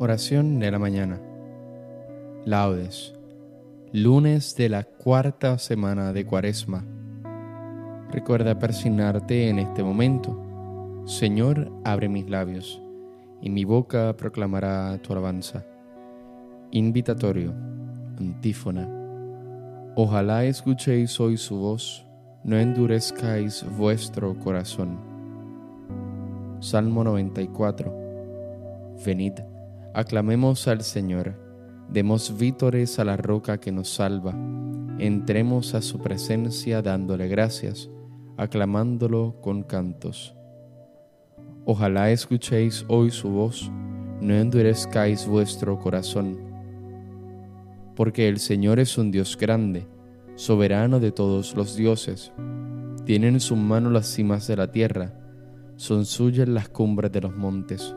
Oración de la mañana. Laudes. Lunes de la cuarta semana de Cuaresma. Recuerda persignarte en este momento. Señor, abre mis labios, y mi boca proclamará tu alabanza. Invitatorio. Antífona. Ojalá escuchéis hoy su voz, no endurezcáis vuestro corazón. Salmo 94. Venid Aclamemos al Señor, demos vítores a la roca que nos salva, entremos a su presencia dándole gracias, aclamándolo con cantos. Ojalá escuchéis hoy su voz, no endurezcáis vuestro corazón, porque el Señor es un Dios grande, soberano de todos los dioses. Tiene en su mano las cimas de la tierra, son suyas las cumbres de los montes.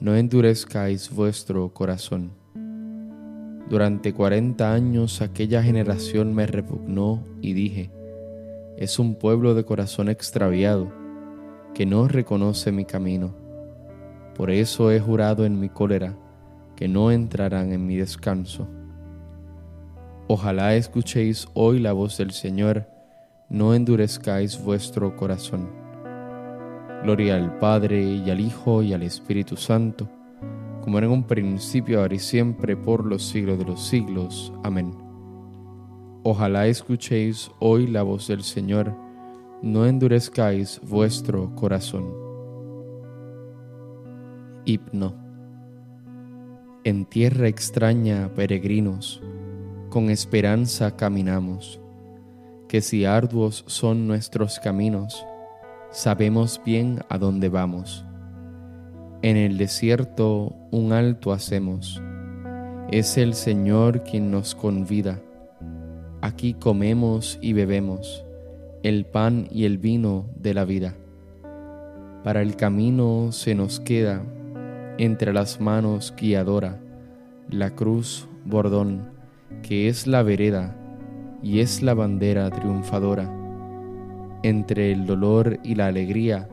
no endurezcáis vuestro corazón. Durante cuarenta años aquella generación me repugnó y dije, es un pueblo de corazón extraviado, que no reconoce mi camino. Por eso he jurado en mi cólera, que no entrarán en mi descanso. Ojalá escuchéis hoy la voz del Señor, no endurezcáis vuestro corazón. Gloria al Padre y al Hijo y al Espíritu Santo, como era en un principio, ahora y siempre, por los siglos de los siglos. Amén. Ojalá escuchéis hoy la voz del Señor, no endurezcáis vuestro corazón. Hipno. En tierra extraña, peregrinos, con esperanza caminamos, que si arduos son nuestros caminos, sabemos bien a dónde vamos. En el desierto un alto hacemos. Es el Señor quien nos convida. Aquí comemos y bebemos el pan y el vino de la vida. Para el camino se nos queda entre las manos guiadora la cruz bordón que es la vereda y es la bandera triunfadora entre el dolor y la alegría,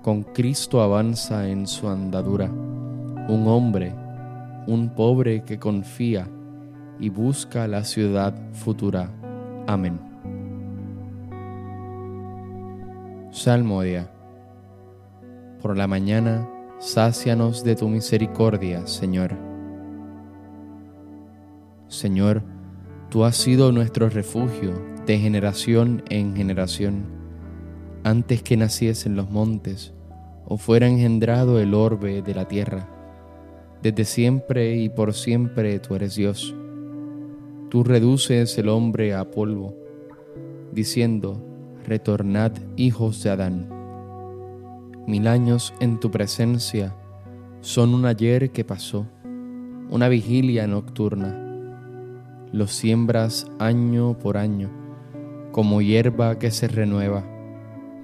con Cristo avanza en su andadura, un hombre, un pobre que confía y busca la ciudad futura. Amén. Salmodia. Por la mañana, sácianos de tu misericordia, Señor. Señor, tú has sido nuestro refugio de generación en generación antes que naciesen los montes o fuera engendrado el orbe de la tierra. Desde siempre y por siempre tú eres Dios. Tú reduces el hombre a polvo, diciendo, retornad hijos de Adán. Mil años en tu presencia son un ayer que pasó, una vigilia nocturna. Los siembras año por año, como hierba que se renueva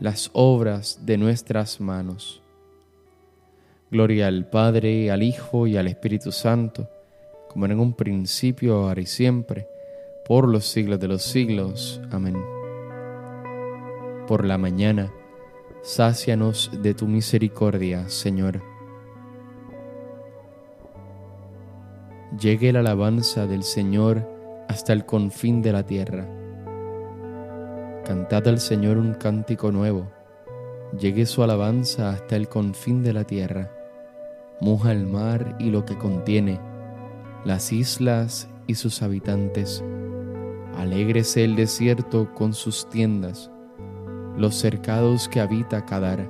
las obras de nuestras manos. Gloria al Padre, al Hijo y al Espíritu Santo, como en un principio, ahora y siempre, por los siglos de los siglos. Amén. Por la mañana, sácianos de tu misericordia, Señor. Llegue la alabanza del Señor hasta el confín de la tierra. Cantad al Señor un cántico nuevo. Llegue su alabanza hasta el confín de la tierra. Moja el mar y lo que contiene, las islas y sus habitantes Alégrese el desierto con sus tiendas, los cercados que habita Cadar.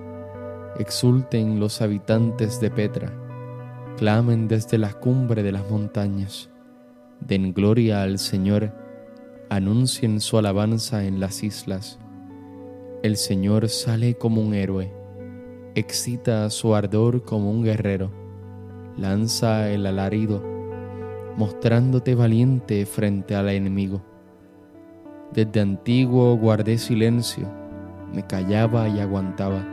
Exulten los habitantes de Petra, clamen desde la cumbre de las montañas. Den gloria al Señor, anuncien su alabanza en las islas. El Señor sale como un héroe, excita su ardor como un guerrero, lanza el alarido, mostrándote valiente frente al enemigo desde antiguo guardé silencio, me callaba y aguantaba,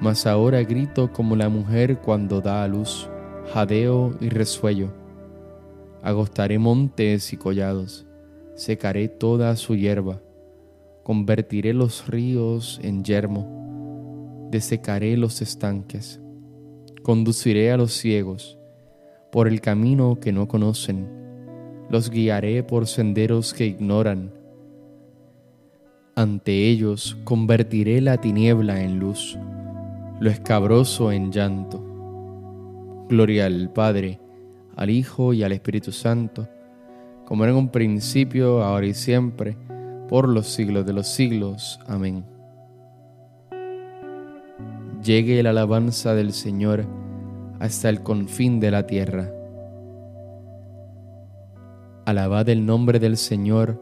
mas ahora grito como la mujer cuando da a luz, jadeo y resuello. Agostaré montes y collados, secaré toda su hierba, convertiré los ríos en yermo, desecaré los estanques, conduciré a los ciegos por el camino que no conocen, los guiaré por senderos que ignoran, ante ellos convertiré la tiniebla en luz, lo escabroso en llanto. Gloria al Padre, al Hijo y al Espíritu Santo, como era en un principio, ahora y siempre, por los siglos de los siglos. Amén. Llegue la alabanza del Señor hasta el confín de la tierra. Alabad el nombre del Señor,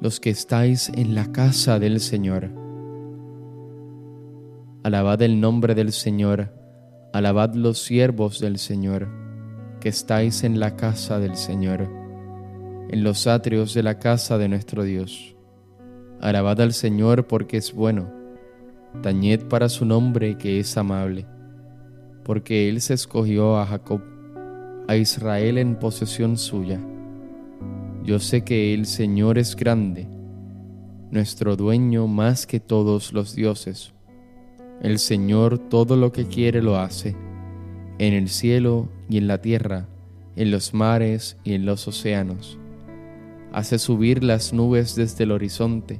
los que estáis en la casa del Señor. Alabad el nombre del Señor, alabad los siervos del Señor, que estáis en la casa del Señor, en los atrios de la casa de nuestro Dios. Alabad al Señor porque es bueno, tañed para su nombre que es amable, porque Él se escogió a Jacob, a Israel en posesión suya yo sé que el Señor es grande, nuestro dueño más que todos los dioses. El Señor todo lo que quiere lo hace, en el cielo y en la tierra, en los mares y en los océanos. Hace subir las nubes desde el horizonte,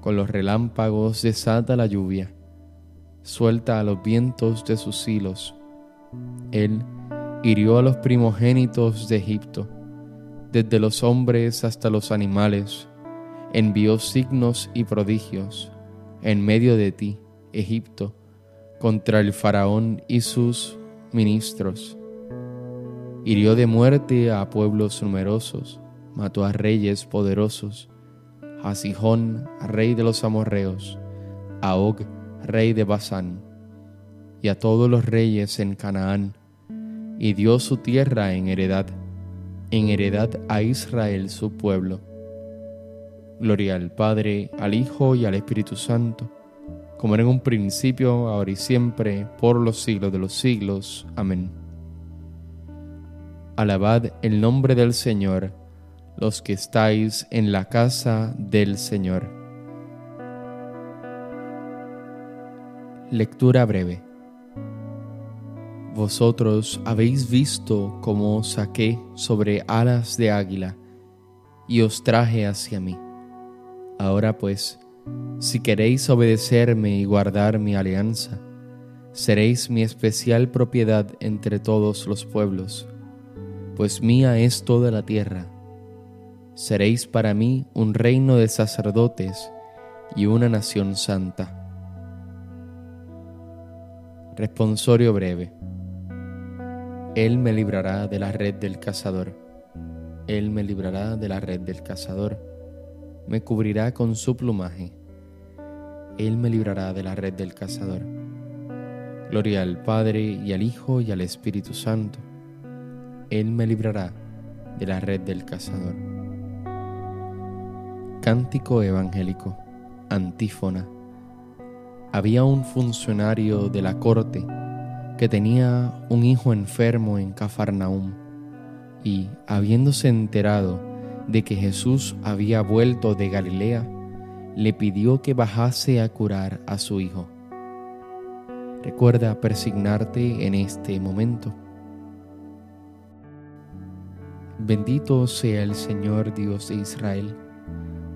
con los relámpagos desata la lluvia, suelta a los vientos de sus hilos. Él hirió a los primogénitos de Egipto desde los hombres hasta los animales, envió signos y prodigios en medio de ti, Egipto, contra el faraón y sus ministros. Hirió de muerte a pueblos numerosos, mató a reyes poderosos, a Sihón, rey de los amorreos, a Og, rey de Basán, y a todos los reyes en Canaán, y dio su tierra en heredad en heredad a Israel su pueblo. Gloria al Padre, al Hijo y al Espíritu Santo, como era en un principio, ahora y siempre, por los siglos de los siglos. Amén. Alabad el nombre del Señor, los que estáis en la casa del Señor. Lectura breve. Vosotros habéis visto cómo saqué sobre alas de águila y os traje hacia mí. Ahora pues, si queréis obedecerme y guardar mi alianza, seréis mi especial propiedad entre todos los pueblos, pues mía es toda la tierra. Seréis para mí un reino de sacerdotes y una nación santa. Responsorio breve. Él me librará de la red del cazador. Él me librará de la red del cazador. Me cubrirá con su plumaje. Él me librará de la red del cazador. Gloria al Padre y al Hijo y al Espíritu Santo. Él me librará de la red del cazador. Cántico evangélico. Antífona. Había un funcionario de la corte que tenía un hijo enfermo en Cafarnaum y, habiéndose enterado de que Jesús había vuelto de Galilea, le pidió que bajase a curar a su hijo. Recuerda persignarte en este momento. Bendito sea el Señor Dios de Israel,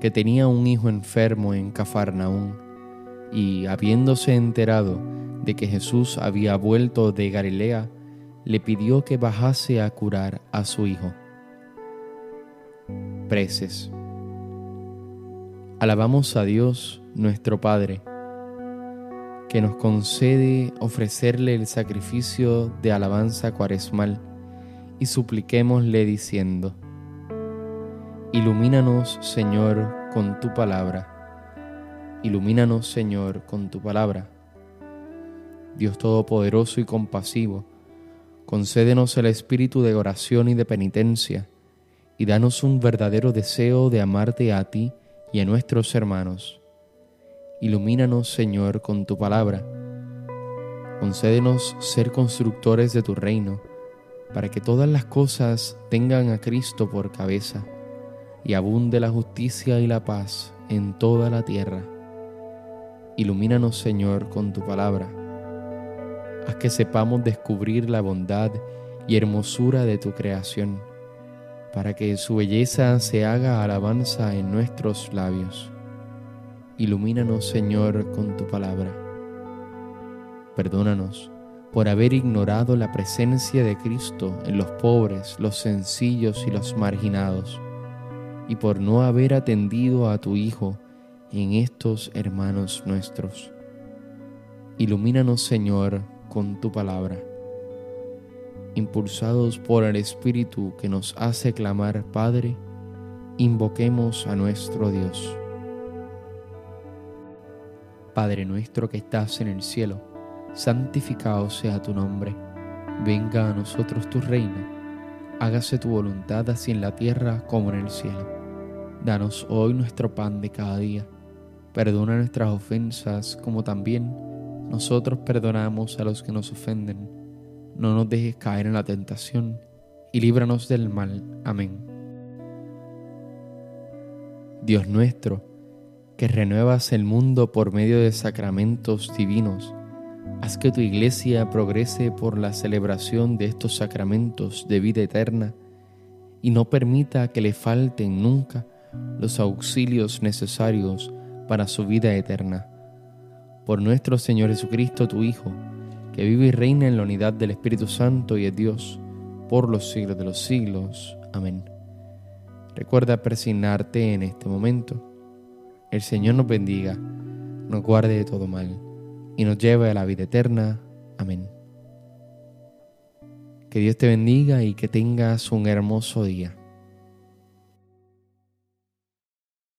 que tenía un hijo enfermo en Cafarnaún, y habiéndose enterado de que Jesús había vuelto de Galilea, le pidió que bajase a curar a su hijo. Preces. Alabamos a Dios nuestro Padre, que nos concede ofrecerle el sacrificio de alabanza cuaresmal, y supliquémosle diciendo, Ilumínanos, Señor, con tu palabra. Ilumínanos, Señor, con tu palabra. Dios Todopoderoso y compasivo, concédenos el espíritu de oración y de penitencia, y danos un verdadero deseo de amarte a ti y a nuestros hermanos. Ilumínanos, Señor, con tu palabra. Concédenos ser constructores de tu reino, para que todas las cosas tengan a Cristo por cabeza y abunde la justicia y la paz en toda la tierra. Ilumínanos, Señor, con tu palabra. Haz que sepamos descubrir la bondad y hermosura de tu creación, para que su belleza se haga alabanza en nuestros labios. Ilumínanos, Señor, con tu palabra. Perdónanos por haber ignorado la presencia de Cristo en los pobres, los sencillos y los marginados y por no haber atendido a tu Hijo en estos hermanos nuestros. Ilumínanos, Señor, con tu palabra. Impulsados por el Espíritu que nos hace clamar, Padre, invoquemos a nuestro Dios. Padre nuestro que estás en el cielo, santificado sea tu nombre. Venga a nosotros tu reino. Hágase tu voluntad así en la tierra como en el cielo. Danos hoy nuestro pan de cada día. Perdona nuestras ofensas como también nosotros perdonamos a los que nos ofenden. No nos dejes caer en la tentación y líbranos del mal. Amén. Dios nuestro, que renuevas el mundo por medio de sacramentos divinos, Haz que tu iglesia progrese por la celebración de estos sacramentos de vida eterna y no permita que le falten nunca los auxilios necesarios para su vida eterna. Por nuestro Señor Jesucristo, tu Hijo, que vive y reina en la unidad del Espíritu Santo y es Dios, por los siglos de los siglos. Amén. Recuerda persignarte en este momento. El Señor nos bendiga, nos guarde de todo mal y nos lleve a la vida eterna. Amén. Que Dios te bendiga y que tengas un hermoso día.